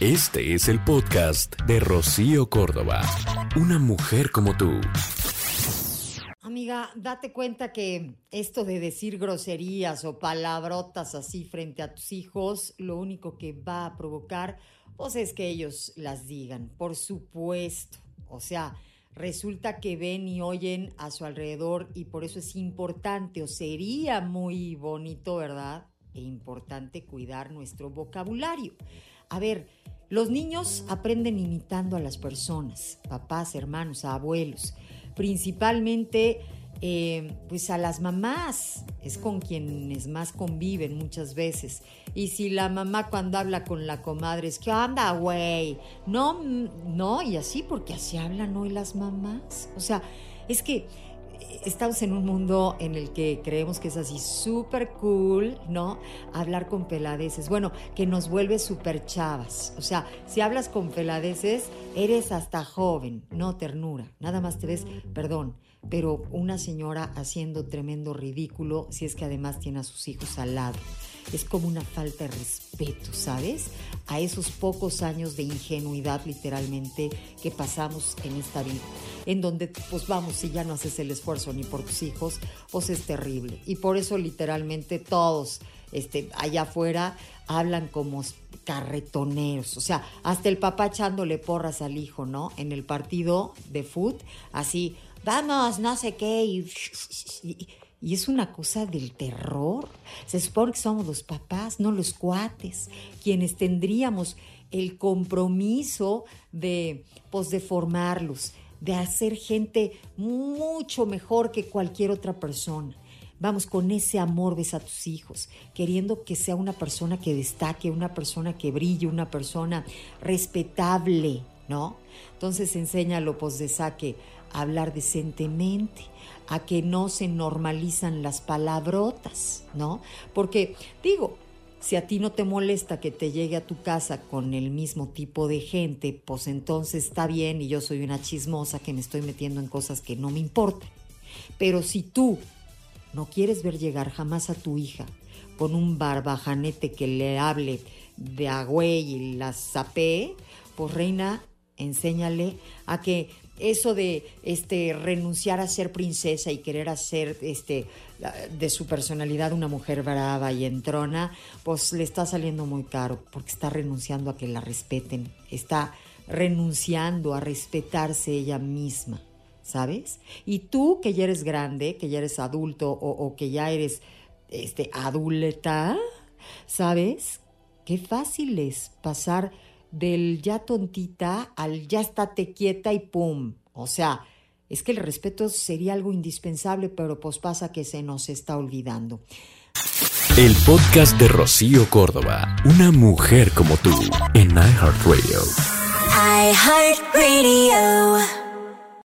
Este es el podcast de Rocío Córdoba. Una mujer como tú. Amiga, date cuenta que esto de decir groserías o palabrotas así frente a tus hijos, lo único que va a provocar, pues es que ellos las digan, por supuesto. O sea, resulta que ven y oyen a su alrededor y por eso es importante o sería muy bonito, ¿verdad? E importante cuidar nuestro vocabulario. A ver, los niños aprenden imitando a las personas, papás, hermanos, abuelos, principalmente eh, pues a las mamás, es con quienes más conviven muchas veces. Y si la mamá cuando habla con la comadre es, ¿qué onda, güey? No, no, y así porque así hablan hoy las mamás. O sea, es que estamos en un mundo en el que creemos que es así súper cool, ¿no? Hablar con peladeces. Bueno, que nos vuelve súper chavas. O sea, si hablas con peladeces, eres hasta joven, no ternura. Nada más te ves, perdón, pero una señora haciendo tremendo ridículo si es que además tiene a sus hijos al lado. Es como una falta de respeto, ¿sabes? A esos pocos años de ingenuidad literalmente que pasamos en esta vida en donde, pues vamos, si ya no haces el esfuerzo ni por tus hijos, pues es terrible. Y por eso literalmente todos este, allá afuera hablan como carretoneros, o sea, hasta el papá echándole porras al hijo, ¿no? En el partido de fútbol, así, vamos, no sé qué, y, y, es una cosa del terror. Se supone que somos los papás, no los cuates, quienes tendríamos el compromiso de, pues, de formarlos, de hacer gente mucho mejor que cualquier otra persona. Vamos, con ese amor ves a tus hijos, queriendo que sea una persona que destaque, una persona que brille, una persona respetable, ¿no? Entonces enséñalo, pues, de saque a hablar decentemente, a que no se normalizan las palabrotas, ¿no? Porque, digo, si a ti no te molesta que te llegue a tu casa con el mismo tipo de gente, pues entonces está bien y yo soy una chismosa que me estoy metiendo en cosas que no me importan. Pero si tú no quieres ver llegar jamás a tu hija con un barbajanete que le hable de agüey y la sapee, pues reina, enséñale a que eso de este renunciar a ser princesa y querer hacer este de su personalidad una mujer brava y entrona, pues le está saliendo muy caro porque está renunciando a que la respeten, está renunciando a respetarse ella misma, ¿sabes? Y tú que ya eres grande, que ya eres adulto o, que ya eres este adulta, ¿sabes? Qué fácil es pasar del ya tontita al ya estate quieta y pum. O sea, es que el respeto sería algo indispensable, pero pues pasa que se nos está olvidando. El podcast de Rocío Córdoba, una mujer como tú, en iHeartRadio. iHeartRadio.